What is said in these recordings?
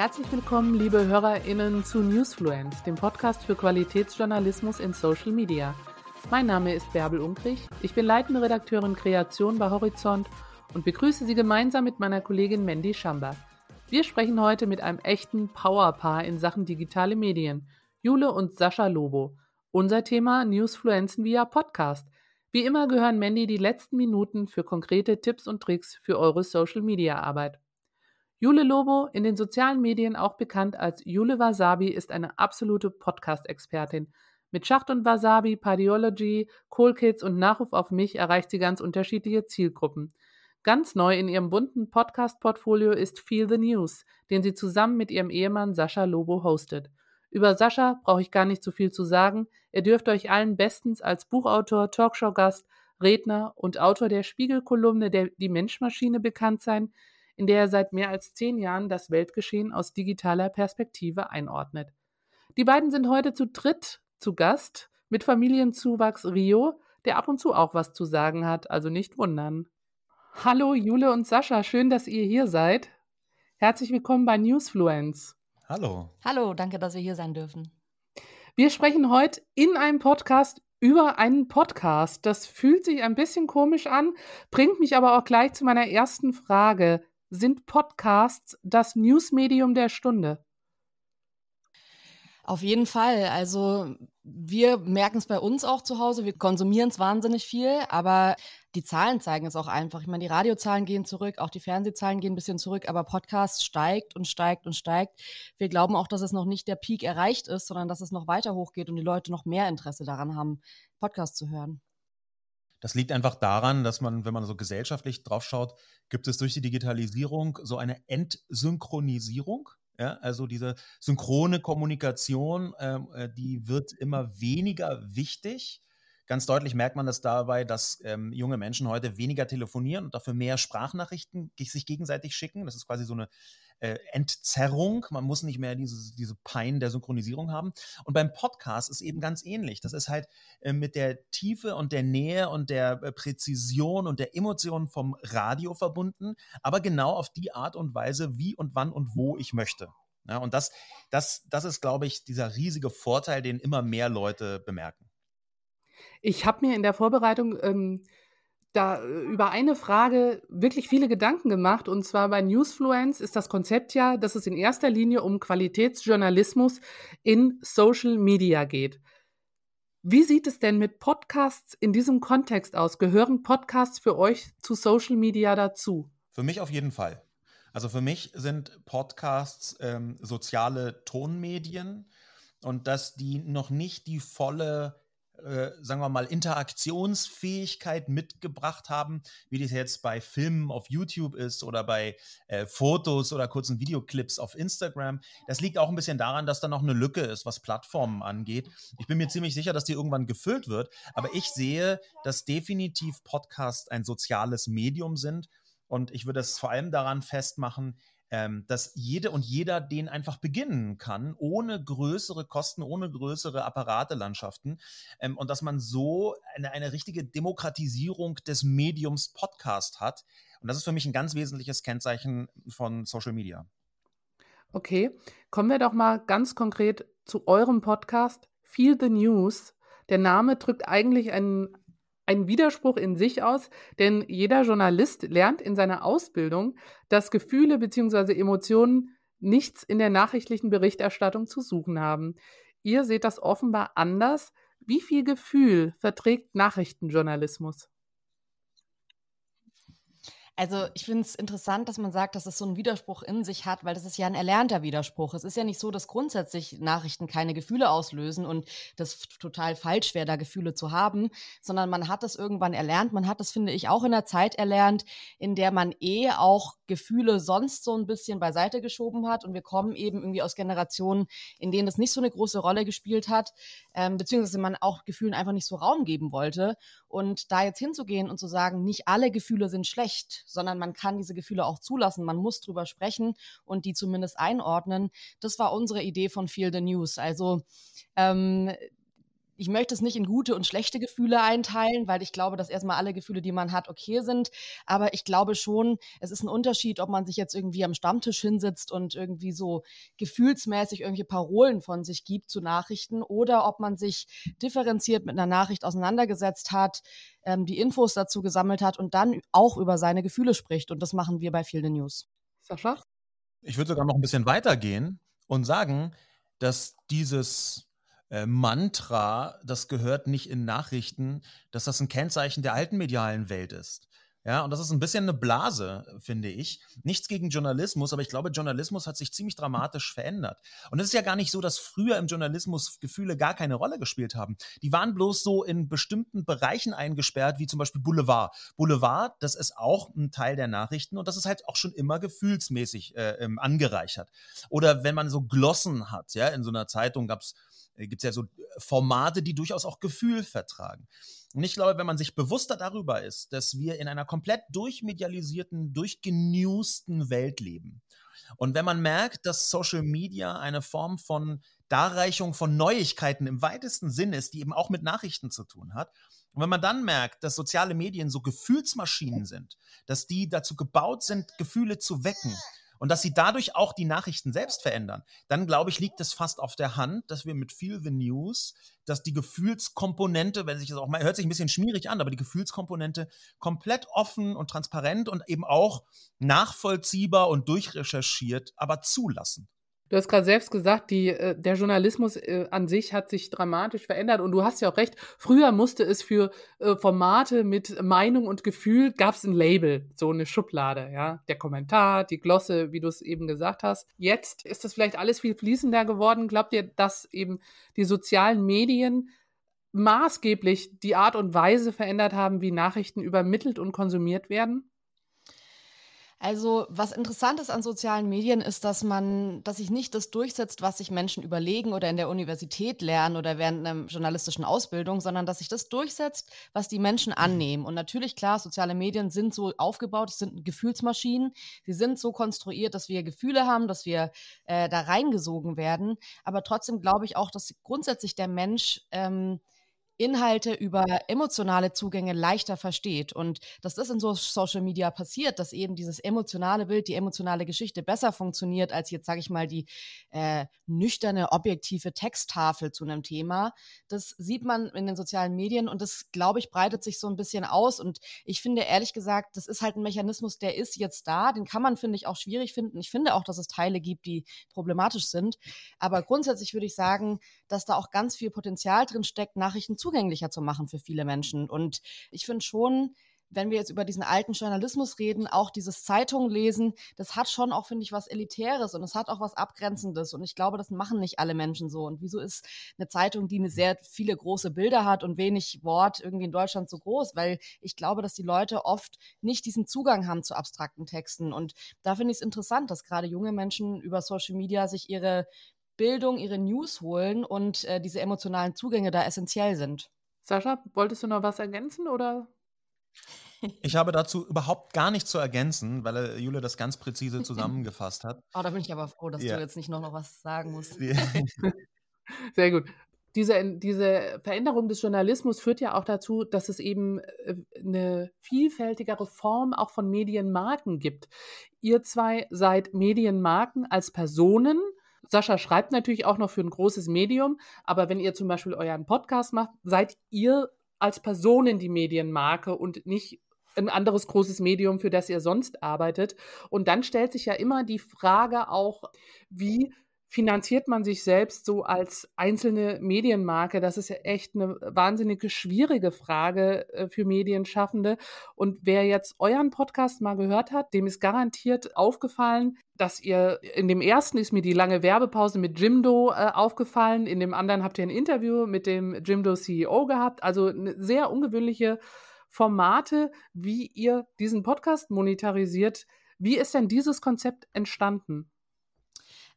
Herzlich willkommen, liebe HörerInnen zu Newsfluence, dem Podcast für Qualitätsjournalismus in Social Media. Mein Name ist Bärbel Unkrich, ich bin leitende Redakteurin Kreation bei Horizont und begrüße Sie gemeinsam mit meiner Kollegin Mandy Schambach. Wir sprechen heute mit einem echten Powerpaar in Sachen digitale Medien, Jule und Sascha Lobo. Unser Thema Newsfluenzen via Podcast. Wie immer gehören Mandy die letzten Minuten für konkrete Tipps und Tricks für eure Social Media Arbeit. Jule Lobo, in den sozialen Medien auch bekannt als Jule Wasabi, ist eine absolute Podcast-Expertin. Mit Schacht und Wasabi, Pardiology, Cool Kids und Nachruf auf mich erreicht sie ganz unterschiedliche Zielgruppen. Ganz neu in ihrem bunten Podcast-Portfolio ist Feel the News, den sie zusammen mit ihrem Ehemann Sascha Lobo hostet. Über Sascha brauche ich gar nicht so viel zu sagen. Er dürfte euch allen bestens als Buchautor, Talkshow-Gast, Redner und Autor der Spiegelkolumne der Die Menschmaschine bekannt sein, in der er seit mehr als zehn Jahren das Weltgeschehen aus digitaler Perspektive einordnet. Die beiden sind heute zu dritt zu Gast mit Familienzuwachs Rio, der ab und zu auch was zu sagen hat, also nicht wundern. Hallo Jule und Sascha, schön, dass ihr hier seid. Herzlich willkommen bei Newsfluence. Hallo. Hallo, danke, dass wir hier sein dürfen. Wir sprechen heute in einem Podcast über einen Podcast. Das fühlt sich ein bisschen komisch an, bringt mich aber auch gleich zu meiner ersten Frage. Sind Podcasts das Newsmedium der Stunde? Auf jeden Fall. Also wir merken es bei uns auch zu Hause. Wir konsumieren es wahnsinnig viel, aber die Zahlen zeigen es auch einfach. Ich meine, die Radiozahlen gehen zurück, auch die Fernsehzahlen gehen ein bisschen zurück, aber Podcast steigt und steigt und steigt. Wir glauben auch, dass es noch nicht der Peak erreicht ist, sondern dass es noch weiter hochgeht und die Leute noch mehr Interesse daran haben, Podcast zu hören. Das liegt einfach daran, dass man, wenn man so gesellschaftlich drauf schaut, gibt es durch die Digitalisierung so eine Entsynchronisierung ja, also diese synchrone Kommunikation, ähm, äh, die wird immer weniger wichtig. Ganz deutlich merkt man das dabei, dass ähm, junge Menschen heute weniger telefonieren und dafür mehr Sprachnachrichten sich gegenseitig schicken. Das ist quasi so eine äh, Entzerrung. Man muss nicht mehr diese, diese Pein der Synchronisierung haben. Und beim Podcast ist eben ganz ähnlich. Das ist halt äh, mit der Tiefe und der Nähe und der äh, Präzision und der Emotion vom Radio verbunden, aber genau auf die Art und Weise, wie und wann und wo ich möchte. Ja, und das, das, das ist, glaube ich, dieser riesige Vorteil, den immer mehr Leute bemerken. Ich habe mir in der Vorbereitung ähm, da äh, über eine Frage wirklich viele Gedanken gemacht. Und zwar bei Newsfluence ist das Konzept ja, dass es in erster Linie um Qualitätsjournalismus in Social Media geht. Wie sieht es denn mit Podcasts in diesem Kontext aus? Gehören Podcasts für euch zu Social Media dazu? Für mich auf jeden Fall. Also für mich sind Podcasts ähm, soziale Tonmedien und dass die noch nicht die volle äh, sagen wir mal, Interaktionsfähigkeit mitgebracht haben, wie das jetzt bei Filmen auf YouTube ist oder bei äh, Fotos oder kurzen Videoclips auf Instagram. Das liegt auch ein bisschen daran, dass da noch eine Lücke ist, was Plattformen angeht. Ich bin mir ziemlich sicher, dass die irgendwann gefüllt wird, aber ich sehe, dass definitiv Podcasts ein soziales Medium sind. Und ich würde es vor allem daran festmachen, ähm, dass jede und jeder den einfach beginnen kann, ohne größere Kosten, ohne größere Apparatelandschaften ähm, und dass man so eine, eine richtige Demokratisierung des Mediums Podcast hat. Und das ist für mich ein ganz wesentliches Kennzeichen von Social Media. Okay, kommen wir doch mal ganz konkret zu eurem Podcast Feel the News. Der Name drückt eigentlich einen, ein Widerspruch in sich aus, denn jeder Journalist lernt in seiner Ausbildung, dass Gefühle bzw. Emotionen nichts in der nachrichtlichen Berichterstattung zu suchen haben. Ihr seht das offenbar anders. Wie viel Gefühl verträgt Nachrichtenjournalismus? Also ich finde es interessant, dass man sagt, dass es so einen Widerspruch in sich hat, weil das ist ja ein erlernter Widerspruch. Es ist ja nicht so, dass grundsätzlich Nachrichten keine Gefühle auslösen und das total falsch wäre, da Gefühle zu haben, sondern man hat das irgendwann erlernt. Man hat das, finde ich, auch in der Zeit erlernt, in der man eh auch Gefühle sonst so ein bisschen beiseite geschoben hat. Und wir kommen eben irgendwie aus Generationen, in denen das nicht so eine große Rolle gespielt hat, ähm, beziehungsweise man auch Gefühlen einfach nicht so Raum geben wollte. Und da jetzt hinzugehen und zu sagen, nicht alle Gefühle sind schlecht, sondern man kann diese Gefühle auch zulassen. Man muss drüber sprechen und die zumindest einordnen. Das war unsere Idee von Feel the News. Also ähm, ich möchte es nicht in gute und schlechte Gefühle einteilen, weil ich glaube, dass erstmal alle Gefühle, die man hat, okay sind. Aber ich glaube schon, es ist ein Unterschied, ob man sich jetzt irgendwie am Stammtisch hinsetzt und irgendwie so gefühlsmäßig irgendwelche Parolen von sich gibt zu Nachrichten oder ob man sich differenziert mit einer Nachricht auseinandergesetzt hat, ähm, die Infos dazu gesammelt hat und dann auch über seine Gefühle spricht. Und das machen wir bei Fielde News. Sascha? Ich würde sogar noch ein bisschen weitergehen und sagen, dass dieses äh, Mantra, das gehört nicht in Nachrichten, dass das ein Kennzeichen der alten medialen Welt ist. Ja, und das ist ein bisschen eine Blase, finde ich. Nichts gegen Journalismus, aber ich glaube, Journalismus hat sich ziemlich dramatisch verändert. Und es ist ja gar nicht so, dass früher im Journalismus Gefühle gar keine Rolle gespielt haben. Die waren bloß so in bestimmten Bereichen eingesperrt, wie zum Beispiel Boulevard. Boulevard, das ist auch ein Teil der Nachrichten und das ist halt auch schon immer gefühlsmäßig äh, ähm, angereichert. Oder wenn man so Glossen hat, ja, in so einer Zeitung gab es äh, gibt es ja so Formate, die durchaus auch Gefühl vertragen. Und ich glaube, wenn man sich bewusster darüber ist, dass wir in einer komplett durchmedialisierten, durchgenewsten Welt leben. Und wenn man merkt, dass Social Media eine Form von Darreichung von Neuigkeiten im weitesten Sinn ist, die eben auch mit Nachrichten zu tun hat. Und wenn man dann merkt, dass soziale Medien so Gefühlsmaschinen sind, dass die dazu gebaut sind, Gefühle zu wecken, und dass sie dadurch auch die Nachrichten selbst verändern, dann glaube ich, liegt es fast auf der Hand, dass wir mit Feel the News, dass die Gefühlskomponente, wenn sich das auch mal, hört sich ein bisschen schmierig an, aber die Gefühlskomponente komplett offen und transparent und eben auch nachvollziehbar und durchrecherchiert, aber zulassen. Du hast gerade selbst gesagt, die, äh, der Journalismus äh, an sich hat sich dramatisch verändert und du hast ja auch recht. Früher musste es für äh, Formate mit Meinung und Gefühl gab es ein Label, so eine Schublade, ja, der Kommentar, die Glosse, wie du es eben gesagt hast. Jetzt ist das vielleicht alles viel fließender geworden. Glaubt ihr, dass eben die sozialen Medien maßgeblich die Art und Weise verändert haben, wie Nachrichten übermittelt und konsumiert werden? Also, was interessant ist an sozialen Medien, ist, dass man, dass sich nicht das durchsetzt, was sich Menschen überlegen oder in der Universität lernen oder während einer journalistischen Ausbildung, sondern dass sich das durchsetzt, was die Menschen annehmen. Und natürlich, klar, soziale Medien sind so aufgebaut, es sind Gefühlsmaschinen. Sie sind so konstruiert, dass wir Gefühle haben, dass wir äh, da reingesogen werden. Aber trotzdem glaube ich auch, dass grundsätzlich der Mensch ähm, Inhalte über emotionale Zugänge leichter versteht. Und das in so Social Media passiert, dass eben dieses emotionale Bild, die emotionale Geschichte besser funktioniert als jetzt, sage ich mal, die äh, nüchterne, objektive Texttafel zu einem Thema, das sieht man in den sozialen Medien und das, glaube ich, breitet sich so ein bisschen aus. Und ich finde ehrlich gesagt, das ist halt ein Mechanismus, der ist jetzt da. Den kann man, finde ich, auch schwierig finden. Ich finde auch, dass es Teile gibt, die problematisch sind. Aber grundsätzlich würde ich sagen, dass da auch ganz viel Potenzial drin steckt, Nachrichten zu zugänglicher zu machen für viele Menschen. Und ich finde schon, wenn wir jetzt über diesen alten Journalismus reden, auch dieses Zeitung lesen, das hat schon auch, finde ich, was Elitäres und es hat auch was Abgrenzendes. Und ich glaube, das machen nicht alle Menschen so. Und wieso ist eine Zeitung, die eine sehr viele große Bilder hat und wenig Wort irgendwie in Deutschland so groß? Weil ich glaube, dass die Leute oft nicht diesen Zugang haben zu abstrakten Texten. Und da finde ich es interessant, dass gerade junge Menschen über Social Media sich ihre Bildung, ihre News holen und äh, diese emotionalen Zugänge da essentiell sind. Sascha, wolltest du noch was ergänzen oder? Ich habe dazu überhaupt gar nichts zu ergänzen, weil äh, Jule das ganz präzise zusammengefasst hat. Oh, da bin ich aber froh, dass ja. du jetzt nicht noch, noch was sagen musst. Sehr gut. Diese, diese Veränderung des Journalismus führt ja auch dazu, dass es eben äh, eine vielfältigere Form auch von Medienmarken gibt. Ihr zwei seid Medienmarken als Personen, Sascha schreibt natürlich auch noch für ein großes Medium, aber wenn ihr zum Beispiel euren Podcast macht, seid ihr als Personen die Medienmarke und nicht ein anderes großes Medium, für das ihr sonst arbeitet. Und dann stellt sich ja immer die Frage auch, wie finanziert man sich selbst so als einzelne Medienmarke? Das ist ja echt eine wahnsinnige schwierige Frage äh, für Medienschaffende. Und wer jetzt euren Podcast mal gehört hat, dem ist garantiert aufgefallen, dass ihr in dem ersten ist mir die lange Werbepause mit Jimdo äh, aufgefallen, in dem anderen habt ihr ein Interview mit dem Jimdo CEO gehabt. Also sehr ungewöhnliche Formate, wie ihr diesen Podcast monetarisiert. Wie ist denn dieses Konzept entstanden?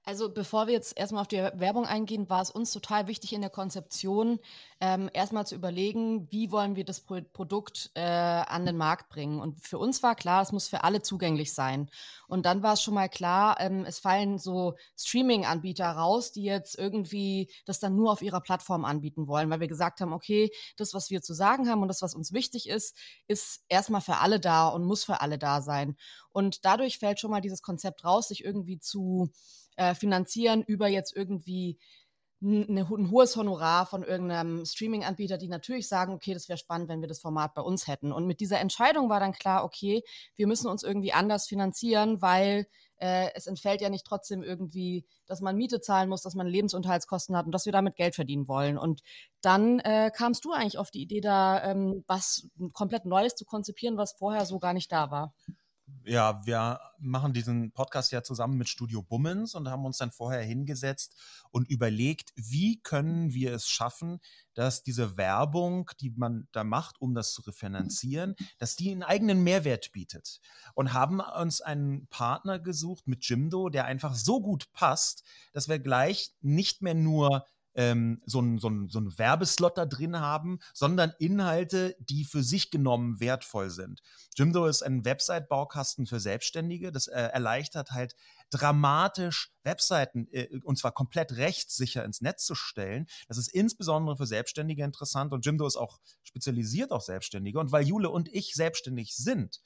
Also bevor wir jetzt erstmal auf die Werbung eingehen, war es uns total wichtig in der Konzeption, ähm, erstmal zu überlegen, wie wollen wir das Pro Produkt äh, an den Markt bringen. Und für uns war klar, es muss für alle zugänglich sein. Und dann war es schon mal klar, ähm, es fallen so Streaming-Anbieter raus, die jetzt irgendwie das dann nur auf ihrer Plattform anbieten wollen, weil wir gesagt haben, okay, das, was wir zu sagen haben und das, was uns wichtig ist, ist erstmal für alle da und muss für alle da sein. Und dadurch fällt schon mal dieses Konzept raus, sich irgendwie zu äh, finanzieren über jetzt irgendwie ein, ein hohes Honorar von irgendeinem Streaming-Anbieter, die natürlich sagen, okay, das wäre spannend, wenn wir das Format bei uns hätten. Und mit dieser Entscheidung war dann klar, okay, wir müssen uns irgendwie anders finanzieren, weil äh, es entfällt ja nicht trotzdem irgendwie, dass man Miete zahlen muss, dass man Lebensunterhaltskosten hat und dass wir damit Geld verdienen wollen. Und dann äh, kamst du eigentlich auf die Idee, da ähm, was komplett Neues zu konzipieren, was vorher so gar nicht da war ja, wir machen diesen Podcast ja zusammen mit Studio Bummens und haben uns dann vorher hingesetzt und überlegt, wie können wir es schaffen, dass diese Werbung, die man da macht, um das zu refinanzieren, dass die einen eigenen Mehrwert bietet. Und haben uns einen Partner gesucht mit Jimdo, der einfach so gut passt, dass wir gleich nicht mehr nur ähm, so einen so so ein Werbeslot da drin haben, sondern Inhalte, die für sich genommen wertvoll sind. Jimdo ist ein Website-Baukasten für Selbstständige. Das äh, erleichtert halt dramatisch Webseiten äh, und zwar komplett rechtssicher ins Netz zu stellen. Das ist insbesondere für Selbstständige interessant und Jimdo ist auch spezialisiert auf Selbstständige. Und weil Jule und ich selbstständig sind,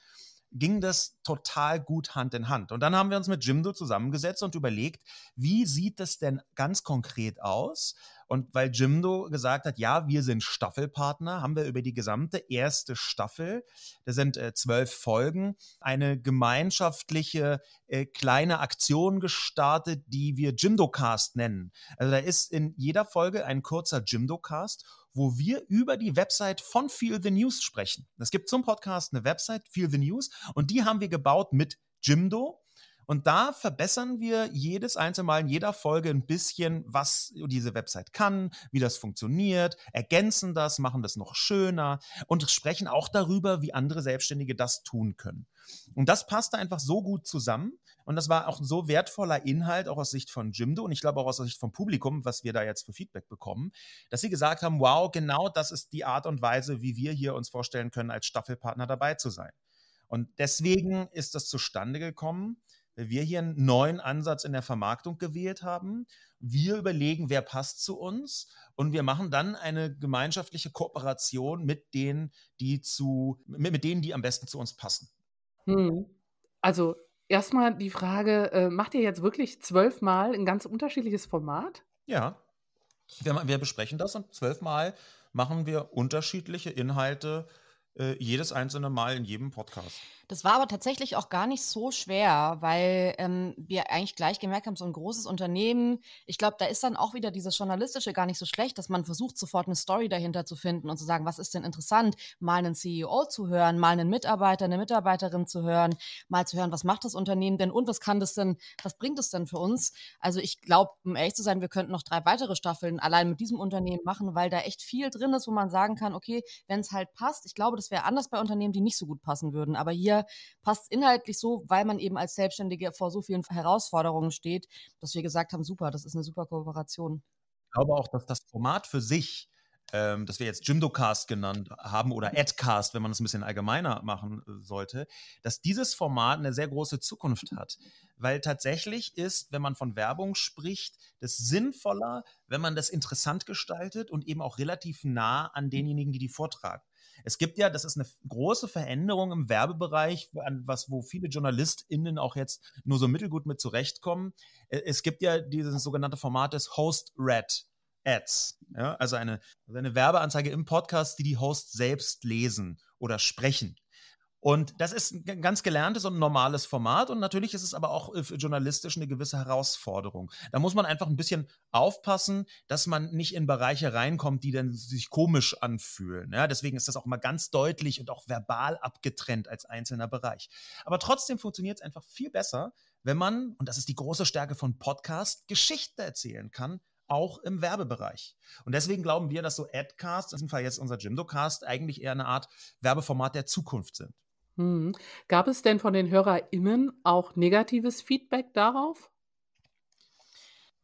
ging das total gut Hand in Hand. Und dann haben wir uns mit Jimdo zusammengesetzt und überlegt, wie sieht das denn ganz konkret aus? Und weil Jimdo gesagt hat, ja, wir sind Staffelpartner, haben wir über die gesamte erste Staffel, das sind äh, zwölf Folgen, eine gemeinschaftliche äh, kleine Aktion gestartet, die wir Jimdo-Cast nennen. Also da ist in jeder Folge ein kurzer Jimdo-Cast wo wir über die Website von Feel the News sprechen. Es gibt zum Podcast eine Website, Feel the News, und die haben wir gebaut mit Jimdo. Und da verbessern wir jedes einzelne Mal in jeder Folge ein bisschen, was diese Website kann, wie das funktioniert, ergänzen das, machen das noch schöner und sprechen auch darüber, wie andere Selbstständige das tun können. Und das passte einfach so gut zusammen, und das war auch so wertvoller Inhalt, auch aus Sicht von Jimdo und ich glaube auch aus Sicht vom Publikum, was wir da jetzt für Feedback bekommen, dass sie gesagt haben, wow, genau das ist die Art und Weise, wie wir hier uns vorstellen können, als Staffelpartner dabei zu sein. Und deswegen ist das zustande gekommen, wir hier einen neuen Ansatz in der Vermarktung gewählt haben. Wir überlegen, wer passt zu uns und wir machen dann eine gemeinschaftliche Kooperation mit denen, die zu, mit, mit denen, die am besten zu uns passen. Hm. Also Erstmal die Frage, äh, macht ihr jetzt wirklich zwölfmal ein ganz unterschiedliches Format? Ja. Wir, wir besprechen das und zwölfmal machen wir unterschiedliche Inhalte äh, jedes einzelne Mal in jedem Podcast. Das war aber tatsächlich auch gar nicht so schwer, weil ähm, wir eigentlich gleich gemerkt haben, so ein großes Unternehmen, ich glaube, da ist dann auch wieder dieses Journalistische gar nicht so schlecht, dass man versucht, sofort eine Story dahinter zu finden und zu sagen, was ist denn interessant, mal einen CEO zu hören, mal einen Mitarbeiter, eine Mitarbeiterin zu hören, mal zu hören, was macht das Unternehmen denn und was kann das denn, was bringt es denn für uns? Also ich glaube, um ehrlich zu sein, wir könnten noch drei weitere Staffeln allein mit diesem Unternehmen machen, weil da echt viel drin ist, wo man sagen kann, okay, wenn es halt passt, ich glaube, das wäre anders bei Unternehmen, die nicht so gut passen würden, aber hier passt es inhaltlich so, weil man eben als Selbstständige vor so vielen Herausforderungen steht, dass wir gesagt haben, super, das ist eine super Kooperation. Ich glaube auch, dass das Format für sich ähm, das wir jetzt Jimdocast genannt haben oder Adcast, wenn man es ein bisschen allgemeiner machen äh, sollte, dass dieses Format eine sehr große Zukunft hat. Weil tatsächlich ist, wenn man von Werbung spricht, das sinnvoller, wenn man das interessant gestaltet und eben auch relativ nah an denjenigen, die die vortragen. Es gibt ja, das ist eine große Veränderung im Werbebereich, was, wo viele JournalistInnen auch jetzt nur so mittelgut mit zurechtkommen. Äh, es gibt ja dieses sogenannte Format des Host-Red. Ads, ja, also eine, eine Werbeanzeige im Podcast, die die Hosts selbst lesen oder sprechen. Und das ist ein ganz gelerntes und normales Format und natürlich ist es aber auch äh, journalistisch eine gewisse Herausforderung. Da muss man einfach ein bisschen aufpassen, dass man nicht in Bereiche reinkommt, die dann sich komisch anfühlen. Ja, deswegen ist das auch mal ganz deutlich und auch verbal abgetrennt als einzelner Bereich. Aber trotzdem funktioniert es einfach viel besser, wenn man, und das ist die große Stärke von Podcast, Geschichten erzählen kann, auch im Werbebereich. Und deswegen glauben wir, dass so Adcast, in diesem Fall jetzt unser Jimdo-Cast, eigentlich eher eine Art Werbeformat der Zukunft sind. Mhm. Gab es denn von den HörerInnen auch negatives Feedback darauf?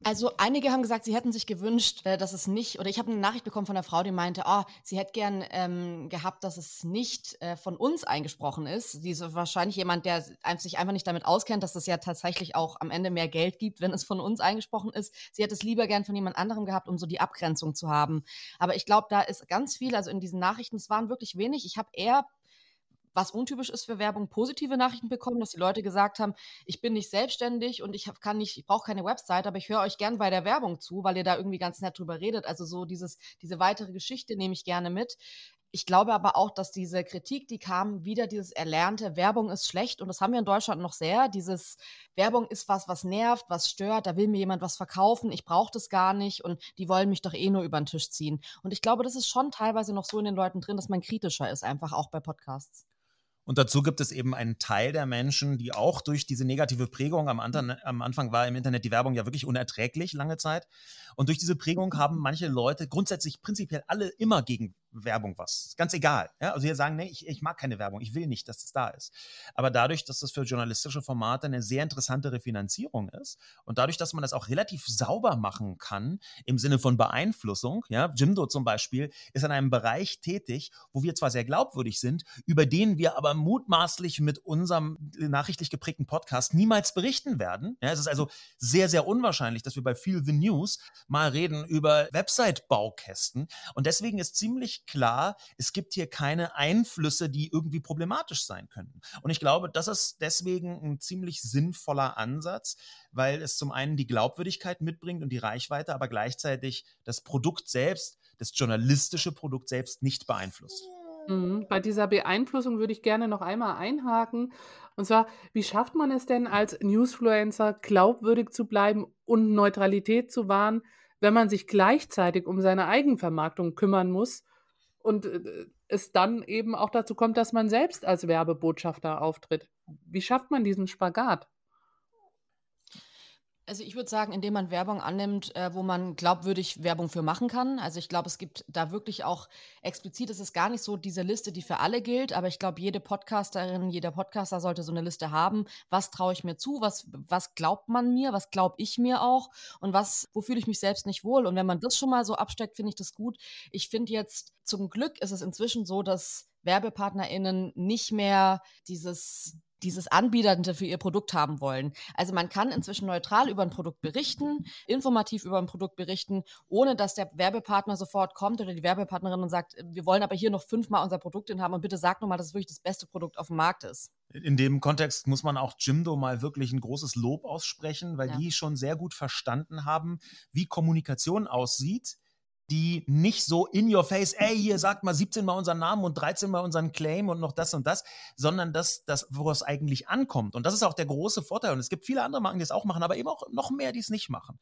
Also einige haben gesagt, sie hätten sich gewünscht, äh, dass es nicht, oder ich habe eine Nachricht bekommen von einer Frau, die meinte, oh, sie hätte gern ähm, gehabt, dass es nicht äh, von uns eingesprochen ist. Sie ist wahrscheinlich jemand, der sich einfach nicht damit auskennt, dass es ja tatsächlich auch am Ende mehr Geld gibt, wenn es von uns eingesprochen ist. Sie hätte es lieber gern von jemand anderem gehabt, um so die Abgrenzung zu haben. Aber ich glaube, da ist ganz viel, also in diesen Nachrichten, es waren wirklich wenig. Ich habe eher was untypisch ist für Werbung, positive Nachrichten bekommen, dass die Leute gesagt haben, ich bin nicht selbstständig und ich kann nicht, ich brauche keine Website, aber ich höre euch gern bei der Werbung zu, weil ihr da irgendwie ganz nett drüber redet. Also so dieses, diese weitere Geschichte nehme ich gerne mit. Ich glaube aber auch, dass diese Kritik, die kam, wieder dieses erlernte, Werbung ist schlecht und das haben wir in Deutschland noch sehr. Dieses Werbung ist was, was nervt, was stört, da will mir jemand was verkaufen, ich brauche das gar nicht und die wollen mich doch eh nur über den Tisch ziehen. Und ich glaube, das ist schon teilweise noch so in den Leuten drin, dass man kritischer ist, einfach auch bei Podcasts. Und dazu gibt es eben einen Teil der Menschen, die auch durch diese negative Prägung am, Anfang, am Anfang war im Internet die Werbung ja wirklich unerträglich lange Zeit. Und durch diese Prägung haben manche Leute grundsätzlich prinzipiell alle immer gegen Werbung was. Ganz egal. Ja? Also hier sagen, nee, ich, ich mag keine Werbung, ich will nicht, dass das da ist. Aber dadurch, dass das für journalistische Formate eine sehr interessante Refinanzierung ist und dadurch, dass man das auch relativ sauber machen kann im Sinne von Beeinflussung, ja, Jimdo zum Beispiel ist in einem Bereich tätig, wo wir zwar sehr glaubwürdig sind, über den wir aber mutmaßlich mit unserem nachrichtlich geprägten Podcast niemals berichten werden. Ja, es ist also sehr, sehr unwahrscheinlich, dass wir bei Feel the News mal reden über Website-Baukästen. Und deswegen ist ziemlich klar, es gibt hier keine Einflüsse, die irgendwie problematisch sein könnten. Und ich glaube, das ist deswegen ein ziemlich sinnvoller Ansatz, weil es zum einen die Glaubwürdigkeit mitbringt und die Reichweite, aber gleichzeitig das Produkt selbst, das journalistische Produkt selbst nicht beeinflusst. Mhm. Bei dieser Beeinflussung würde ich gerne noch einmal einhaken. Und zwar, wie schafft man es denn als Newsfluencer glaubwürdig zu bleiben und Neutralität zu wahren, wenn man sich gleichzeitig um seine Eigenvermarktung kümmern muss und äh, es dann eben auch dazu kommt, dass man selbst als Werbebotschafter auftritt. Wie schafft man diesen Spagat? Also ich würde sagen, indem man Werbung annimmt, äh, wo man glaubwürdig Werbung für machen kann. Also ich glaube, es gibt da wirklich auch explizit, es ist gar nicht so diese Liste, die für alle gilt, aber ich glaube, jede Podcasterin, jeder Podcaster sollte so eine Liste haben. Was traue ich mir zu? Was, was glaubt man mir? Was glaube ich mir auch? Und was, wo fühle ich mich selbst nicht wohl? Und wenn man das schon mal so absteckt, finde ich das gut. Ich finde jetzt, zum Glück ist es inzwischen so, dass WerbepartnerInnen nicht mehr dieses dieses Anbieternde für ihr Produkt haben wollen. Also man kann inzwischen neutral über ein Produkt berichten, informativ über ein Produkt berichten, ohne dass der Werbepartner sofort kommt oder die Werbepartnerin und sagt, wir wollen aber hier noch fünfmal unser Produkt in haben und bitte sag nochmal, dass es wirklich das beste Produkt auf dem Markt ist. In dem Kontext muss man auch Jimdo mal wirklich ein großes Lob aussprechen, weil ja. die schon sehr gut verstanden haben, wie Kommunikation aussieht die nicht so in your face, ey, hier sagt mal 17 mal unseren Namen und 13 mal unseren Claim und noch das und das, sondern das, das woraus eigentlich ankommt. Und das ist auch der große Vorteil. Und es gibt viele andere Marken, die es auch machen, aber eben auch noch mehr, die es nicht machen.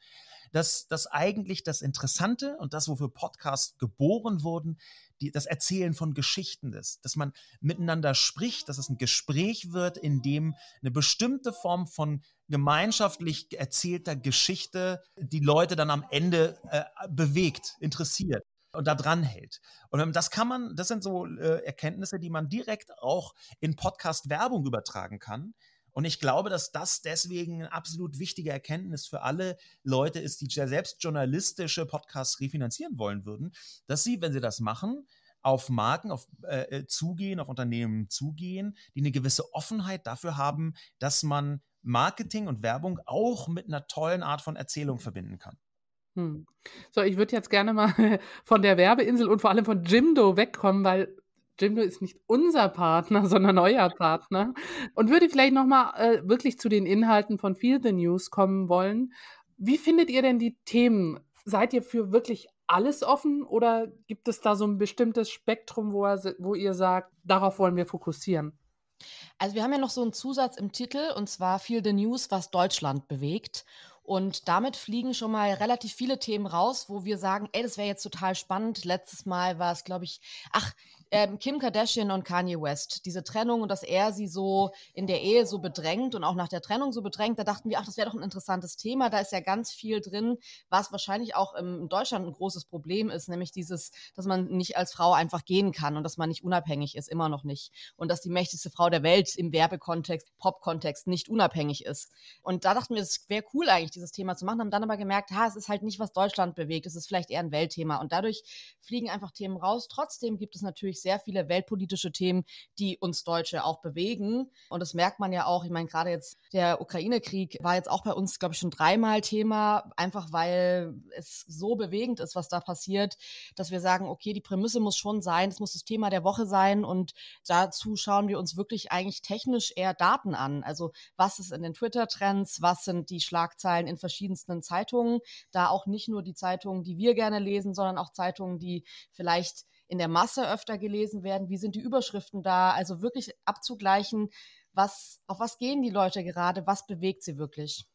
Dass, dass eigentlich das Interessante und das, wofür Podcasts geboren wurden, die, das Erzählen von Geschichten ist, dass man miteinander spricht, dass es ein Gespräch wird, in dem eine bestimmte Form von gemeinschaftlich erzählter Geschichte die Leute dann am Ende äh, bewegt, interessiert und da dran hält. Und das kann man, das sind so äh, Erkenntnisse, die man direkt auch in Podcast-Werbung übertragen kann. Und ich glaube, dass das deswegen eine absolut wichtige Erkenntnis für alle Leute ist, die selbst journalistische Podcasts refinanzieren wollen würden, dass sie, wenn sie das machen, auf Marken auf, äh, äh zugehen, auf Unternehmen zugehen, die eine gewisse Offenheit dafür haben, dass man Marketing und Werbung auch mit einer tollen Art von Erzählung verbinden kann. Hm. So, ich würde jetzt gerne mal von der Werbeinsel und vor allem von Jimdo wegkommen, weil Jimdo ist nicht unser Partner, sondern euer Partner. Und würde vielleicht nochmal äh, wirklich zu den Inhalten von Feel the News kommen wollen. Wie findet ihr denn die Themen? Seid ihr für wirklich alles offen oder gibt es da so ein bestimmtes Spektrum, wo, er, wo ihr sagt, darauf wollen wir fokussieren? Also wir haben ja noch so einen Zusatz im Titel und zwar Feel the News, was Deutschland bewegt. Und damit fliegen schon mal relativ viele Themen raus, wo wir sagen, ey, das wäre jetzt total spannend. Letztes Mal war es, glaube ich, ach, ähm, Kim Kardashian und Kanye West, diese Trennung und dass er sie so in der Ehe so bedrängt und auch nach der Trennung so bedrängt, da dachten wir, ach, das wäre doch ein interessantes Thema. Da ist ja ganz viel drin, was wahrscheinlich auch in Deutschland ein großes Problem ist, nämlich dieses, dass man nicht als Frau einfach gehen kann und dass man nicht unabhängig ist, immer noch nicht. Und dass die mächtigste Frau der Welt im Werbekontext, Pop-Kontext nicht unabhängig ist. Und da dachten wir, es wäre cool eigentlich, dieses Thema zu machen, haben dann aber gemerkt, ha, es ist halt nicht, was Deutschland bewegt, es ist vielleicht eher ein Weltthema. Und dadurch fliegen einfach Themen raus. Trotzdem gibt es natürlich sehr viele weltpolitische Themen, die uns Deutsche auch bewegen. Und das merkt man ja auch. Ich meine, gerade jetzt der Ukraine-Krieg war jetzt auch bei uns, glaube ich, schon dreimal Thema, einfach weil es so bewegend ist, was da passiert, dass wir sagen, okay, die Prämisse muss schon sein, es muss das Thema der Woche sein. Und dazu schauen wir uns wirklich eigentlich technisch eher Daten an. Also was ist in den Twitter-Trends, was sind die Schlagzeilen in verschiedensten Zeitungen, da auch nicht nur die Zeitungen, die wir gerne lesen, sondern auch Zeitungen, die vielleicht in der Masse öfter gelesen werden? Wie sind die Überschriften da? Also wirklich abzugleichen, was, auf was gehen die Leute gerade? Was bewegt sie wirklich?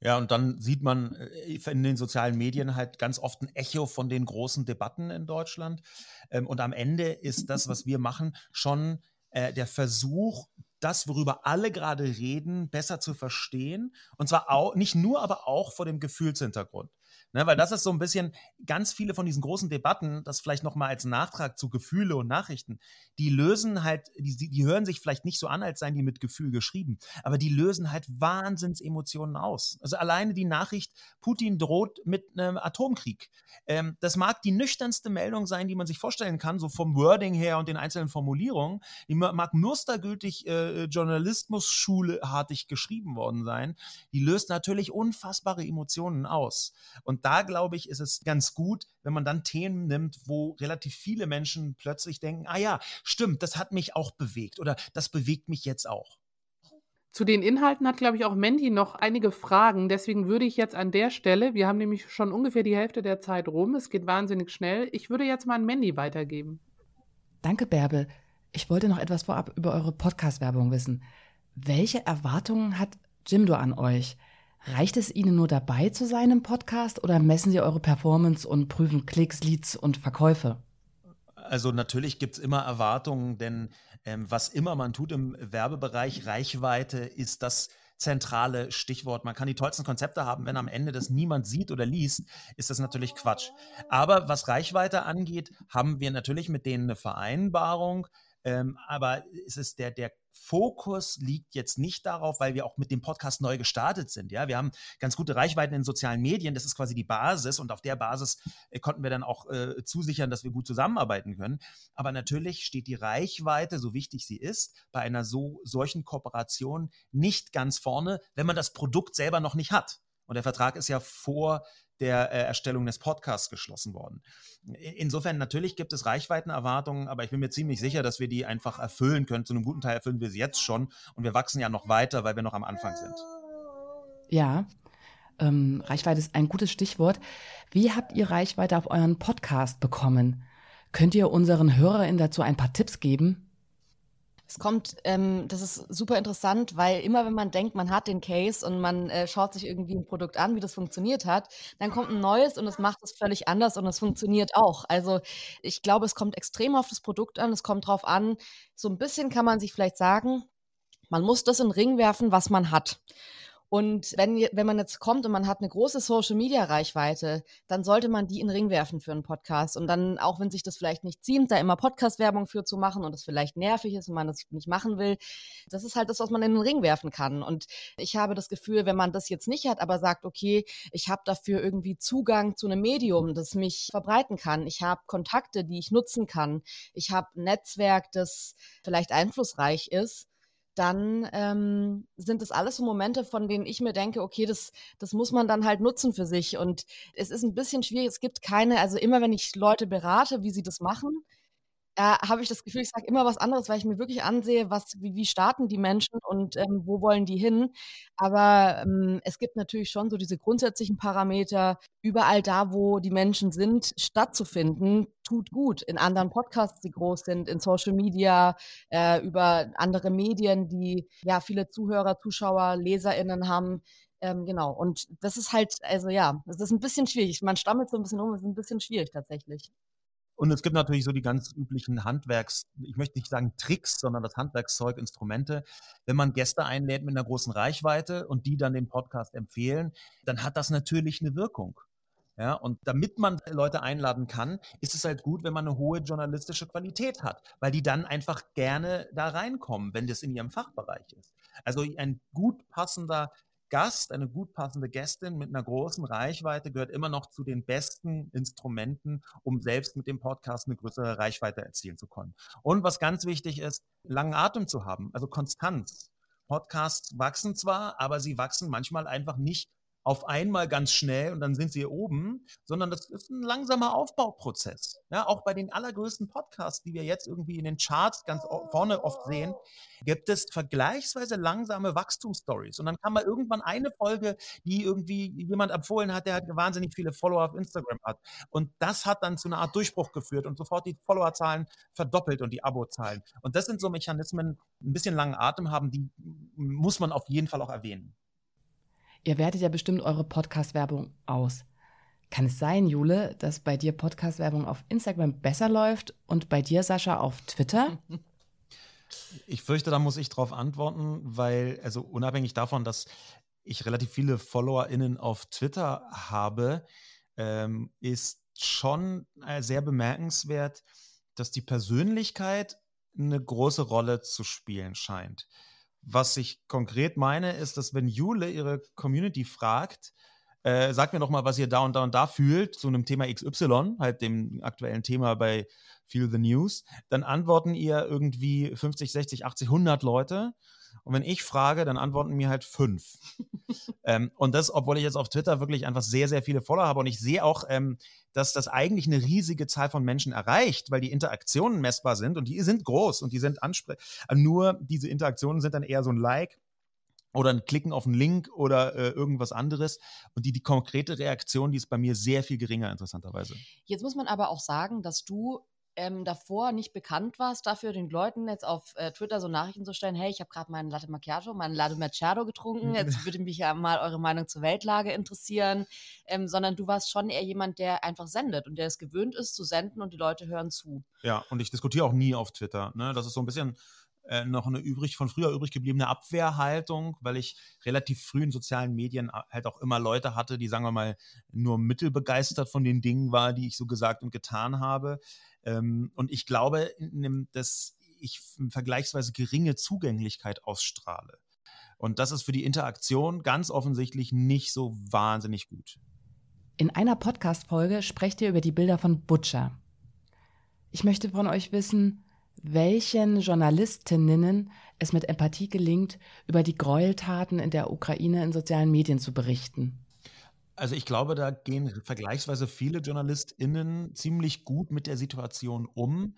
Ja, und dann sieht man äh, in den sozialen Medien halt ganz oft ein Echo von den großen Debatten in Deutschland. Ähm, und am Ende ist das, was wir machen, schon äh, der Versuch, das, worüber alle gerade reden, besser zu verstehen. Und zwar auch, nicht nur, aber auch vor dem Gefühlshintergrund. Ne, weil das ist so ein bisschen ganz viele von diesen großen Debatten, das vielleicht nochmal als Nachtrag zu Gefühle und Nachrichten, die lösen halt, die, die hören sich vielleicht nicht so an, als seien die mit Gefühl geschrieben, aber die lösen halt Wahnsinnsemotionen aus. Also alleine die Nachricht, Putin droht mit einem Atomkrieg. Ähm, das mag die nüchternste Meldung sein, die man sich vorstellen kann, so vom Wording her und den einzelnen Formulierungen. Die mag mustergültig äh, Journalismus-schuleartig geschrieben worden sein. Die löst natürlich unfassbare Emotionen aus. Und da glaube ich, ist es ganz gut, wenn man dann Themen nimmt, wo relativ viele Menschen plötzlich denken, ah ja, stimmt, das hat mich auch bewegt oder das bewegt mich jetzt auch. Zu den Inhalten hat, glaube ich, auch Mandy noch einige Fragen. Deswegen würde ich jetzt an der Stelle, wir haben nämlich schon ungefähr die Hälfte der Zeit rum, es geht wahnsinnig schnell, ich würde jetzt mal an Mandy weitergeben. Danke, Bärbel. Ich wollte noch etwas vorab über eure Podcast-Werbung wissen. Welche Erwartungen hat Jimdo an euch? Reicht es Ihnen nur dabei zu sein im Podcast oder messen Sie eure Performance und prüfen Klicks, Leads und Verkäufe? Also natürlich gibt es immer Erwartungen, denn ähm, was immer man tut im Werbebereich, Reichweite ist das zentrale Stichwort. Man kann die tollsten Konzepte haben, wenn am Ende das niemand sieht oder liest, ist das natürlich Quatsch. Aber was Reichweite angeht, haben wir natürlich mit denen eine Vereinbarung. Ähm, aber es ist der, der Fokus liegt jetzt nicht darauf, weil wir auch mit dem Podcast neu gestartet sind. Ja, wir haben ganz gute Reichweiten in sozialen Medien. Das ist quasi die Basis und auf der Basis äh, konnten wir dann auch äh, zusichern, dass wir gut zusammenarbeiten können. Aber natürlich steht die Reichweite, so wichtig sie ist, bei einer so solchen Kooperation nicht ganz vorne, wenn man das Produkt selber noch nicht hat. Und der Vertrag ist ja vor der äh, Erstellung des Podcasts geschlossen worden. Insofern natürlich gibt es Reichweitenerwartungen, aber ich bin mir ziemlich sicher, dass wir die einfach erfüllen können. Zu einem guten Teil erfüllen wir sie jetzt schon und wir wachsen ja noch weiter, weil wir noch am Anfang sind. Ja, ähm, Reichweite ist ein gutes Stichwort. Wie habt ihr Reichweite auf euren Podcast bekommen? Könnt ihr unseren HörerInnen dazu ein paar Tipps geben? Es kommt, ähm, das ist super interessant, weil immer wenn man denkt, man hat den Case und man äh, schaut sich irgendwie ein Produkt an, wie das funktioniert hat, dann kommt ein neues und es macht es völlig anders und es funktioniert auch. Also ich glaube, es kommt extrem auf das Produkt an, es kommt drauf an, so ein bisschen kann man sich vielleicht sagen, man muss das in den Ring werfen, was man hat. Und wenn, wenn man jetzt kommt und man hat eine große Social-Media-Reichweite, dann sollte man die in den Ring werfen für einen Podcast. Und dann, auch wenn sich das vielleicht nicht ziemt, da immer Podcast-Werbung für zu machen und das vielleicht nervig ist und man das nicht machen will, das ist halt das, was man in den Ring werfen kann. Und ich habe das Gefühl, wenn man das jetzt nicht hat, aber sagt, okay, ich habe dafür irgendwie Zugang zu einem Medium, das mich verbreiten kann. Ich habe Kontakte, die ich nutzen kann. Ich habe ein Netzwerk, das vielleicht einflussreich ist dann ähm, sind das alles so Momente, von denen ich mir denke, okay, das, das muss man dann halt nutzen für sich. Und es ist ein bisschen schwierig. Es gibt keine, also immer wenn ich Leute berate, wie sie das machen, äh, habe ich das Gefühl, ich sage immer was anderes, weil ich mir wirklich ansehe, was, wie, wie starten die Menschen und ähm, wo wollen die hin. Aber ähm, es gibt natürlich schon so diese grundsätzlichen Parameter, überall da, wo die Menschen sind, stattzufinden, tut gut. In anderen Podcasts, die groß sind, in Social Media, äh, über andere Medien, die ja viele Zuhörer, Zuschauer, LeserInnen haben. Ähm, genau. Und das ist halt, also ja, es ist ein bisschen schwierig. Man stammelt so ein bisschen um, es ist ein bisschen schwierig tatsächlich. Und es gibt natürlich so die ganz üblichen Handwerks, ich möchte nicht sagen Tricks, sondern das Handwerkszeug, Instrumente. Wenn man Gäste einlädt mit einer großen Reichweite und die dann den Podcast empfehlen, dann hat das natürlich eine Wirkung. Ja, und damit man Leute einladen kann, ist es halt gut, wenn man eine hohe journalistische Qualität hat, weil die dann einfach gerne da reinkommen, wenn das in ihrem Fachbereich ist. Also ein gut passender Gast, eine gut passende Gästin mit einer großen Reichweite gehört immer noch zu den besten Instrumenten, um selbst mit dem Podcast eine größere Reichweite erzielen zu können. Und was ganz wichtig ist, langen Atem zu haben, also Konstanz. Podcasts wachsen zwar, aber sie wachsen manchmal einfach nicht auf einmal ganz schnell und dann sind sie oben, sondern das ist ein langsamer Aufbauprozess. Ja, auch bei den allergrößten Podcasts, die wir jetzt irgendwie in den Charts ganz vorne oft sehen, gibt es vergleichsweise langsame Wachstumsstories. Und dann kann man irgendwann eine Folge, die irgendwie jemand empfohlen hat, der halt wahnsinnig viele Follower auf Instagram hat. Und das hat dann zu einer Art Durchbruch geführt und sofort die Followerzahlen verdoppelt und die Abozahlen. Und das sind so Mechanismen, ein bisschen langen Atem haben, die muss man auf jeden Fall auch erwähnen. Ihr wertet ja bestimmt eure Podcast-Werbung aus. Kann es sein, Jule, dass bei dir Podcast-Werbung auf Instagram besser läuft und bei dir, Sascha, auf Twitter? Ich fürchte, da muss ich drauf antworten, weil, also unabhängig davon, dass ich relativ viele FollowerInnen auf Twitter habe, ähm, ist schon äh, sehr bemerkenswert, dass die Persönlichkeit eine große Rolle zu spielen scheint. Was ich konkret meine, ist, dass wenn Jule ihre Community fragt, äh, sagt mir doch mal, was ihr da und da und da fühlt zu einem Thema XY, halt dem aktuellen Thema bei Feel the News, dann antworten ihr irgendwie 50, 60, 80, 100 Leute und wenn ich frage, dann antworten mir halt fünf. ähm, und das, obwohl ich jetzt auf Twitter wirklich einfach sehr, sehr viele Follower habe. Und ich sehe auch, ähm, dass das eigentlich eine riesige Zahl von Menschen erreicht, weil die Interaktionen messbar sind und die sind groß und die sind ansprechend. Nur diese Interaktionen sind dann eher so ein Like oder ein Klicken auf einen Link oder äh, irgendwas anderes. Und die, die konkrete Reaktion, die ist bei mir sehr viel geringer, interessanterweise. Jetzt muss man aber auch sagen, dass du ähm, davor nicht bekannt warst, dafür den Leuten jetzt auf äh, Twitter so Nachrichten zu stellen, hey, ich habe gerade meinen Latte Macchiato, meinen Latte Macchiato getrunken, jetzt würde mich ja mal eure Meinung zur Weltlage interessieren, ähm, sondern du warst schon eher jemand, der einfach sendet und der es gewöhnt ist zu senden und die Leute hören zu. Ja, und ich diskutiere auch nie auf Twitter. Ne? Das ist so ein bisschen äh, noch eine übrig, von früher übrig gebliebene Abwehrhaltung, weil ich relativ früh in sozialen Medien halt auch immer Leute hatte, die, sagen wir mal, nur mittelbegeistert von den Dingen war, die ich so gesagt und getan habe. Ähm, und ich glaube, dass ich vergleichsweise geringe Zugänglichkeit ausstrahle. Und das ist für die Interaktion ganz offensichtlich nicht so wahnsinnig gut. In einer Podcast-Folge sprecht ihr über die Bilder von Butcher. Ich möchte von euch wissen, welchen Journalistinnen es mit Empathie gelingt, über die Gräueltaten in der Ukraine in sozialen Medien zu berichten. Also ich glaube, da gehen vergleichsweise viele JournalistInnen ziemlich gut mit der Situation um.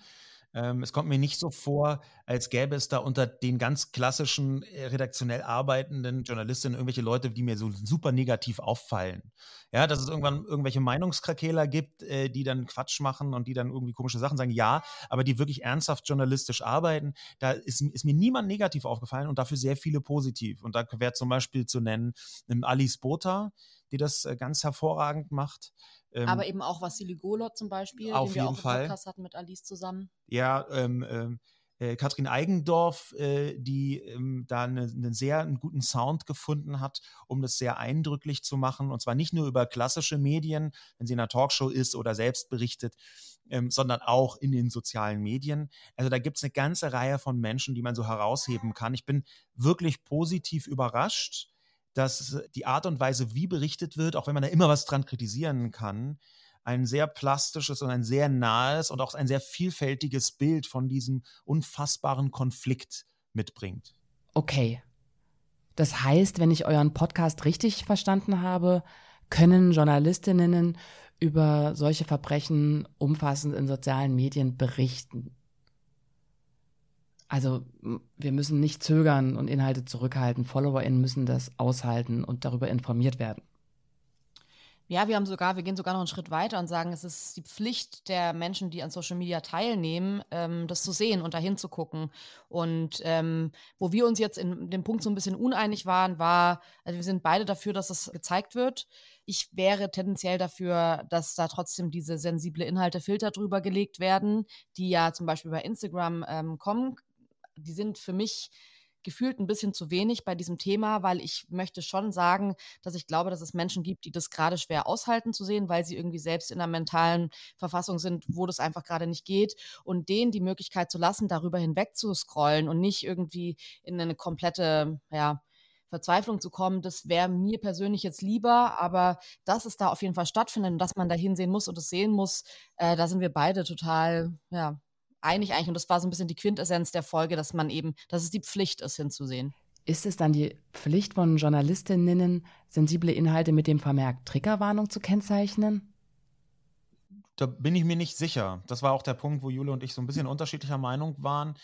Ähm, es kommt mir nicht so vor, als gäbe es da unter den ganz klassischen äh, redaktionell arbeitenden Journalistinnen irgendwelche Leute, die mir so super negativ auffallen. Ja, dass es irgendwann irgendwelche Meinungskrakeler gibt, äh, die dann Quatsch machen und die dann irgendwie komische Sachen sagen. Ja, aber die wirklich ernsthaft journalistisch arbeiten, da ist, ist mir niemand negativ aufgefallen und dafür sehr viele positiv. Und da wäre zum Beispiel zu nennen Alice Botha, die das äh, ganz hervorragend macht. Ähm, Aber eben auch Vassili Golot zum Beispiel, auf den wir jeden auch Fall. Podcast hatten mit Alice zusammen. Ja, ähm, ähm, äh, Katrin Eigendorf, äh, die ähm, da eine, einen sehr einen guten Sound gefunden hat, um das sehr eindrücklich zu machen. Und zwar nicht nur über klassische Medien, wenn sie in einer Talkshow ist oder selbst berichtet, ähm, sondern auch in den sozialen Medien. Also da gibt es eine ganze Reihe von Menschen, die man so herausheben kann. Ich bin wirklich positiv überrascht dass die Art und Weise, wie berichtet wird, auch wenn man da immer was dran kritisieren kann, ein sehr plastisches und ein sehr nahes und auch ein sehr vielfältiges Bild von diesem unfassbaren Konflikt mitbringt. Okay. Das heißt, wenn ich euren Podcast richtig verstanden habe, können Journalistinnen über solche Verbrechen umfassend in sozialen Medien berichten. Also wir müssen nicht zögern und Inhalte zurückhalten. FollowerInnen müssen das aushalten und darüber informiert werden. Ja, wir haben sogar, wir gehen sogar noch einen Schritt weiter und sagen, es ist die Pflicht der Menschen, die an Social Media teilnehmen, ähm, das zu sehen und dahin zu gucken. Und ähm, wo wir uns jetzt in dem Punkt so ein bisschen uneinig waren, war, also wir sind beide dafür, dass es gezeigt wird. Ich wäre tendenziell dafür, dass da trotzdem diese sensible Inhalte Filter drüber gelegt werden, die ja zum Beispiel bei Instagram ähm, kommen. Die sind für mich gefühlt ein bisschen zu wenig bei diesem Thema, weil ich möchte schon sagen, dass ich glaube, dass es Menschen gibt, die das gerade schwer aushalten zu sehen, weil sie irgendwie selbst in einer mentalen Verfassung sind, wo das einfach gerade nicht geht. Und denen die Möglichkeit zu lassen, darüber hinweg zu scrollen und nicht irgendwie in eine komplette, ja, Verzweiflung zu kommen, das wäre mir persönlich jetzt lieber, aber dass es da auf jeden Fall stattfindet und dass man da hinsehen muss und es sehen muss, äh, da sind wir beide total, ja, einig eigentlich. Und das war so ein bisschen die Quintessenz der Folge, dass man eben, dass es die Pflicht ist, hinzusehen. Ist es dann die Pflicht von Journalistinnen, sensible Inhalte mit dem Vermerk Triggerwarnung zu kennzeichnen? Da bin ich mir nicht sicher. Das war auch der Punkt, wo Jule und ich so ein bisschen unterschiedlicher Meinung waren.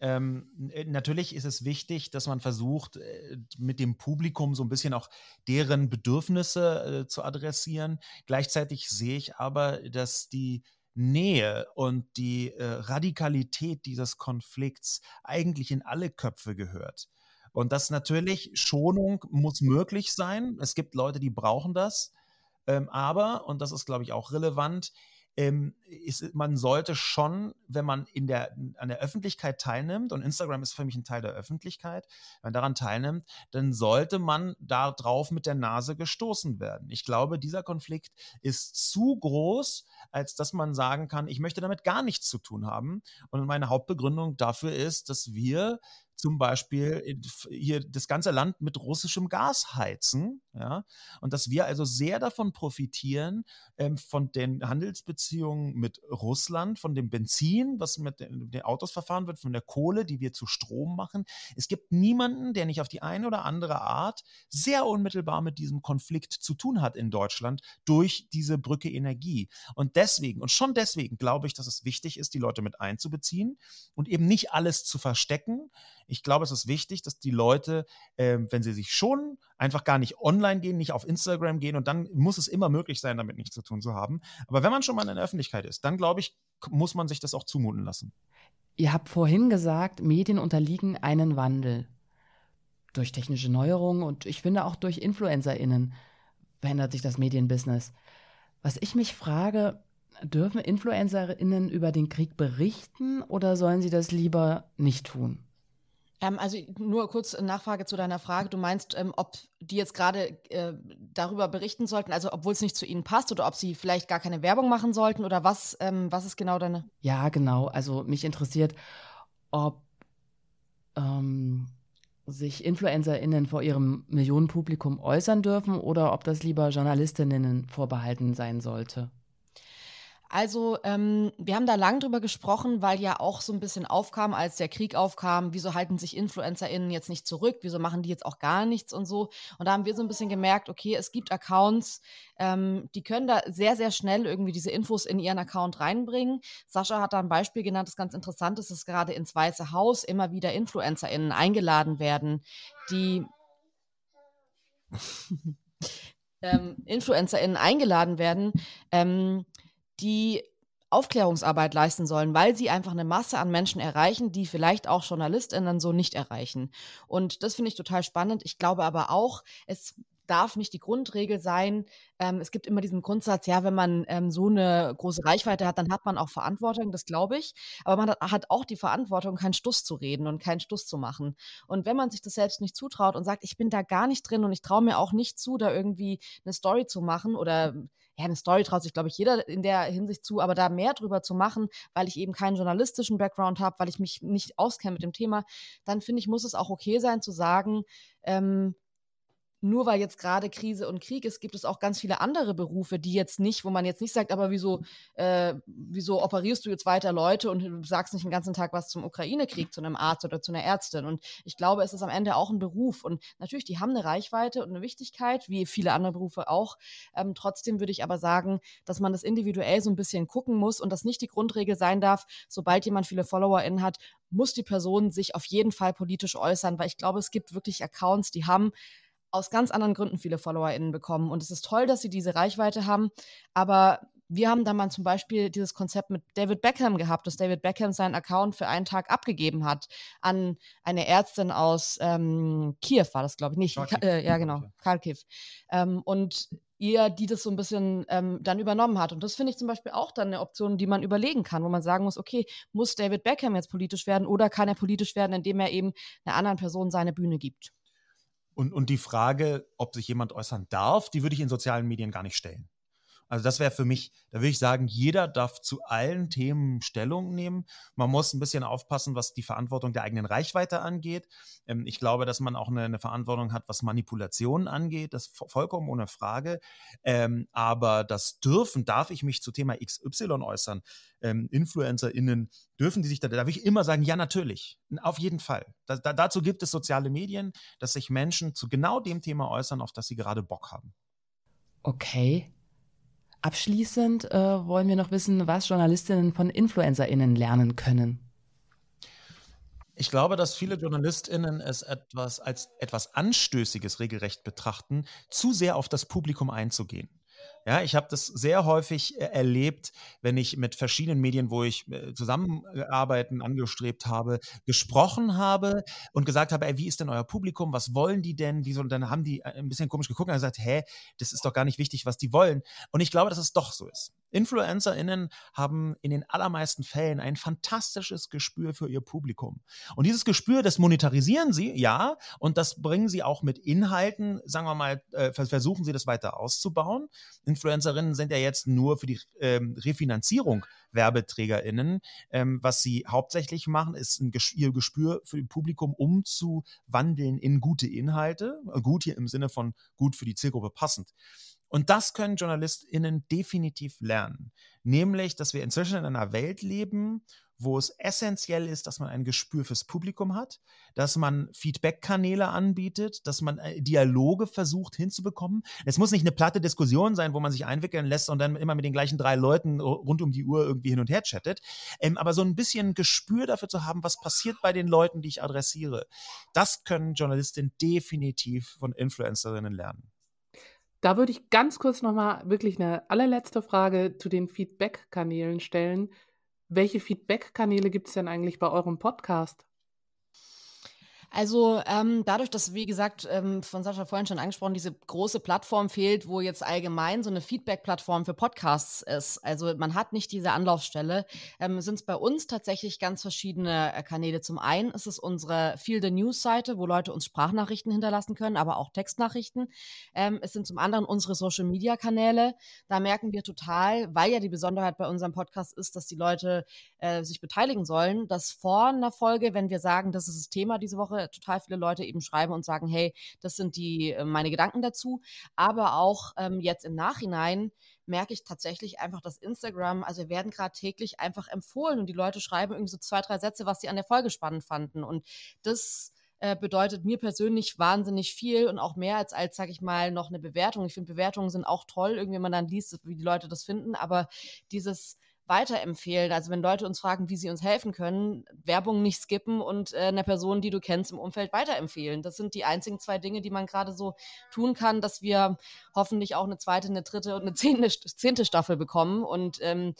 Ähm, äh, natürlich ist es wichtig, dass man versucht, äh, mit dem Publikum so ein bisschen auch deren Bedürfnisse äh, zu adressieren. Gleichzeitig sehe ich aber, dass die Nähe und die äh, Radikalität dieses Konflikts eigentlich in alle Köpfe gehört. Und das natürlich, Schonung muss möglich sein. Es gibt Leute, die brauchen das. Ähm, aber, und das ist, glaube ich, auch relevant, ähm, ist, man sollte schon, wenn man in der, an der Öffentlichkeit teilnimmt, und Instagram ist für mich ein Teil der Öffentlichkeit, wenn man daran teilnimmt, dann sollte man darauf mit der Nase gestoßen werden. Ich glaube, dieser Konflikt ist zu groß, als dass man sagen kann, ich möchte damit gar nichts zu tun haben. Und meine Hauptbegründung dafür ist, dass wir zum Beispiel hier das ganze Land mit russischem Gas heizen, ja, und dass wir also sehr davon profitieren, ähm, von den Handelsbeziehungen mit Russland, von dem Benzin, was mit den, den, Autos verfahren wird, von der Kohle, die wir zu Strom machen. Es gibt niemanden, der nicht auf die eine oder andere Art sehr unmittelbar mit diesem Konflikt zu tun hat in Deutschland durch diese Brücke Energie. Und deswegen, und schon deswegen glaube ich, dass es wichtig ist, die Leute mit einzubeziehen und eben nicht alles zu verstecken. Ich glaube, es ist wichtig, dass die Leute, äh, wenn sie sich schon einfach gar nicht online gehen, nicht auf Instagram gehen und dann muss es immer möglich sein, damit nichts zu tun zu haben. Aber wenn man schon mal in der Öffentlichkeit ist, dann glaube ich, muss man sich das auch zumuten lassen. Ihr habt vorhin gesagt, Medien unterliegen einen Wandel. Durch technische Neuerungen und ich finde auch durch InfluencerInnen verändert sich das Medienbusiness. Was ich mich frage, dürfen InfluencerInnen über den Krieg berichten oder sollen sie das lieber nicht tun? Ähm, also nur kurz Nachfrage zu deiner Frage. Du meinst, ähm, ob die jetzt gerade äh, darüber berichten sollten, also obwohl es nicht zu ihnen passt oder ob sie vielleicht gar keine Werbung machen sollten oder was, ähm, was ist genau deine? Ja, genau. Also mich interessiert, ob ähm, sich InfluencerInnen vor ihrem Millionenpublikum äußern dürfen oder ob das lieber JournalistInnen vorbehalten sein sollte. Also, ähm, wir haben da lang drüber gesprochen, weil ja auch so ein bisschen aufkam, als der Krieg aufkam, wieso halten sich InfluencerInnen jetzt nicht zurück, wieso machen die jetzt auch gar nichts und so. Und da haben wir so ein bisschen gemerkt, okay, es gibt Accounts, ähm, die können da sehr, sehr schnell irgendwie diese Infos in ihren Account reinbringen. Sascha hat da ein Beispiel genannt, das ganz interessant ist, dass gerade ins Weiße Haus immer wieder InfluencerInnen eingeladen werden, die ähm, InfluencerInnen eingeladen werden, ähm, die Aufklärungsarbeit leisten sollen, weil sie einfach eine Masse an Menschen erreichen, die vielleicht auch JournalistInnen so nicht erreichen. Und das finde ich total spannend. Ich glaube aber auch, es darf nicht die Grundregel sein. Ähm, es gibt immer diesen Grundsatz, ja, wenn man ähm, so eine große Reichweite hat, dann hat man auch Verantwortung, das glaube ich. Aber man hat, hat, auch die Verantwortung, keinen Stuss zu reden und keinen Stuss zu machen. Und wenn man sich das selbst nicht zutraut und sagt, ich bin da gar nicht drin und ich traue mir auch nicht zu, da irgendwie eine Story zu machen oder ja, eine Story traut sich, glaube ich, jeder in der Hinsicht zu, aber da mehr drüber zu machen, weil ich eben keinen journalistischen Background habe, weil ich mich nicht auskenne mit dem Thema, dann finde ich, muss es auch okay sein zu sagen, ähm, nur weil jetzt gerade Krise und Krieg ist, gibt es auch ganz viele andere Berufe, die jetzt nicht, wo man jetzt nicht sagt, aber wieso, äh, wieso operierst du jetzt weiter Leute und sagst nicht den ganzen Tag was zum Ukraine-Krieg, zu einem Arzt oder zu einer Ärztin. Und ich glaube, es ist am Ende auch ein Beruf. Und natürlich, die haben eine Reichweite und eine Wichtigkeit, wie viele andere Berufe auch. Ähm, trotzdem würde ich aber sagen, dass man das individuell so ein bisschen gucken muss und das nicht die Grundregel sein darf, sobald jemand viele FollowerInnen hat, muss die Person sich auf jeden Fall politisch äußern, weil ich glaube, es gibt wirklich Accounts, die haben aus ganz anderen Gründen viele FollowerInnen bekommen. Und es ist toll, dass sie diese Reichweite haben. Aber wir haben da mal zum Beispiel dieses Konzept mit David Beckham gehabt, dass David Beckham seinen Account für einen Tag abgegeben hat an eine Ärztin aus ähm, Kiew, war das, glaube ich, nicht. Kharkiv. Äh, ja, genau, Kharkiv. Ähm, und ihr, die das so ein bisschen ähm, dann übernommen hat. Und das finde ich zum Beispiel auch dann eine Option, die man überlegen kann, wo man sagen muss, okay, muss David Beckham jetzt politisch werden oder kann er politisch werden, indem er eben einer anderen Person seine Bühne gibt? Und, und die Frage, ob sich jemand äußern darf, die würde ich in sozialen Medien gar nicht stellen. Also das wäre für mich, da würde ich sagen, jeder darf zu allen Themen Stellung nehmen. Man muss ein bisschen aufpassen, was die Verantwortung der eigenen Reichweite angeht. Ähm, ich glaube, dass man auch eine, eine, Verantwortung hat, was Manipulationen angeht. Das vollkommen ohne Frage. Ähm, aber das dürfen, darf ich mich zu Thema XY äußern? Ähm, InfluencerInnen, dürfen die sich da, da will ich immer sagen, ja, natürlich. Auf jeden Fall. Da, da, dazu gibt es soziale Medien, dass sich Menschen zu genau dem Thema äußern, auf das sie gerade Bock haben. Okay. Abschließend äh, wollen wir noch wissen, was Journalistinnen von InfluencerInnen lernen können. Ich glaube, dass viele JournalistInnen es etwas als etwas Anstößiges regelrecht betrachten, zu sehr auf das Publikum einzugehen. Ja, ich habe das sehr häufig äh, erlebt, wenn ich mit verschiedenen Medien, wo ich äh, Zusammenarbeiten angestrebt habe, gesprochen habe und gesagt habe, ey, wie ist denn euer Publikum? Was wollen die denn? Wie so, und dann haben die äh, ein bisschen komisch geguckt und gesagt, hä, das ist doch gar nicht wichtig, was die wollen. Und ich glaube, dass es doch so ist. InfluencerInnen haben in den allermeisten Fällen ein fantastisches Gespür für ihr Publikum. Und dieses Gespür, das monetarisieren sie, ja, und das bringen sie auch mit Inhalten, sagen wir mal, äh, versuchen sie das weiter auszubauen. Influencerinnen sind ja jetzt nur für die ähm, Refinanzierung WerbeträgerInnen. Ähm, was sie hauptsächlich machen, ist Ges ihr Gespür für das Publikum umzuwandeln in gute Inhalte. Gut hier im Sinne von gut für die Zielgruppe passend. Und das können JournalistInnen definitiv lernen. Nämlich, dass wir inzwischen in einer Welt leben, wo es essentiell ist, dass man ein Gespür fürs Publikum hat, dass man Feedback-Kanäle anbietet, dass man äh, Dialoge versucht hinzubekommen. Es muss nicht eine platte Diskussion sein, wo man sich einwickeln lässt und dann immer mit den gleichen drei Leuten rund um die Uhr irgendwie hin und her chattet. Ähm, aber so ein bisschen Gespür dafür zu haben, was passiert bei den Leuten, die ich adressiere, das können Journalistinnen definitiv von Influencerinnen lernen. Da würde ich ganz kurz nochmal wirklich eine allerletzte Frage zu den Feedback-Kanälen stellen. Welche Feedback-Kanäle gibt es denn eigentlich bei eurem Podcast? Also ähm, dadurch, dass, wie gesagt, ähm, von Sascha vorhin schon angesprochen, diese große Plattform fehlt, wo jetzt allgemein so eine Feedback-Plattform für Podcasts ist. Also man hat nicht diese Anlaufstelle. Ähm, Sind es bei uns tatsächlich ganz verschiedene äh, Kanäle. Zum einen ist es unsere Feel the News-Seite, wo Leute uns Sprachnachrichten hinterlassen können, aber auch Textnachrichten. Ähm, es sind zum anderen unsere Social-Media-Kanäle. Da merken wir total, weil ja die Besonderheit bei unserem Podcast ist, dass die Leute äh, sich beteiligen sollen, dass vor einer Folge, wenn wir sagen, das ist das Thema diese Woche, total viele Leute eben schreiben und sagen, hey, das sind die äh, meine Gedanken dazu. Aber auch ähm, jetzt im Nachhinein merke ich tatsächlich einfach, dass Instagram, also wir werden gerade täglich einfach empfohlen und die Leute schreiben irgendwie so zwei, drei Sätze, was sie an der Folge spannend fanden. Und das äh, bedeutet mir persönlich wahnsinnig viel und auch mehr als, als sage ich mal, noch eine Bewertung. Ich finde, Bewertungen sind auch toll, irgendwie, wenn man dann liest, wie die Leute das finden, aber dieses weiterempfehlen. Also wenn Leute uns fragen, wie sie uns helfen können, Werbung nicht skippen und äh, einer Person, die du kennst, im Umfeld weiterempfehlen. Das sind die einzigen zwei Dinge, die man gerade so tun kann, dass wir hoffentlich auch eine zweite, eine dritte und eine zehnte, zehnte Staffel bekommen. Und ähm,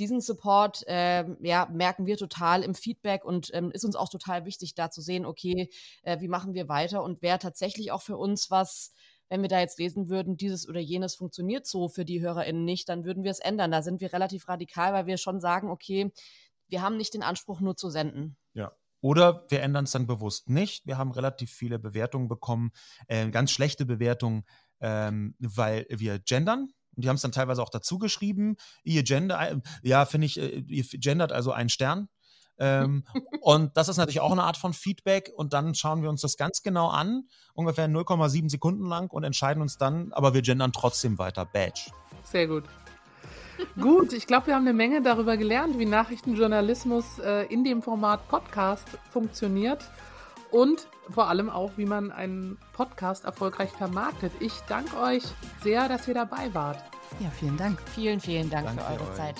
diesen Support äh, ja, merken wir total im Feedback und ähm, ist uns auch total wichtig, da zu sehen, okay, äh, wie machen wir weiter und wer tatsächlich auch für uns was wenn wir da jetzt lesen würden, dieses oder jenes funktioniert so für die HörerInnen nicht, dann würden wir es ändern. Da sind wir relativ radikal, weil wir schon sagen, okay, wir haben nicht den Anspruch, nur zu senden. Ja. Oder wir ändern es dann bewusst nicht. Wir haben relativ viele Bewertungen bekommen, äh, ganz schlechte Bewertungen, ähm, weil wir gendern. Und die haben es dann teilweise auch dazu geschrieben. Ihr Gender, äh, ja, finde ich, äh, ihr gendert also einen Stern. Ähm, und das ist natürlich auch eine Art von Feedback. Und dann schauen wir uns das ganz genau an, ungefähr 0,7 Sekunden lang und entscheiden uns dann, aber wir gendern trotzdem weiter. Badge. Sehr gut. Gut, ich glaube, wir haben eine Menge darüber gelernt, wie Nachrichtenjournalismus äh, in dem Format Podcast funktioniert und vor allem auch, wie man einen Podcast erfolgreich vermarktet. Ich danke euch sehr, dass ihr dabei wart. Ja, vielen Dank. Vielen, vielen Dank danke für eure euch. Zeit.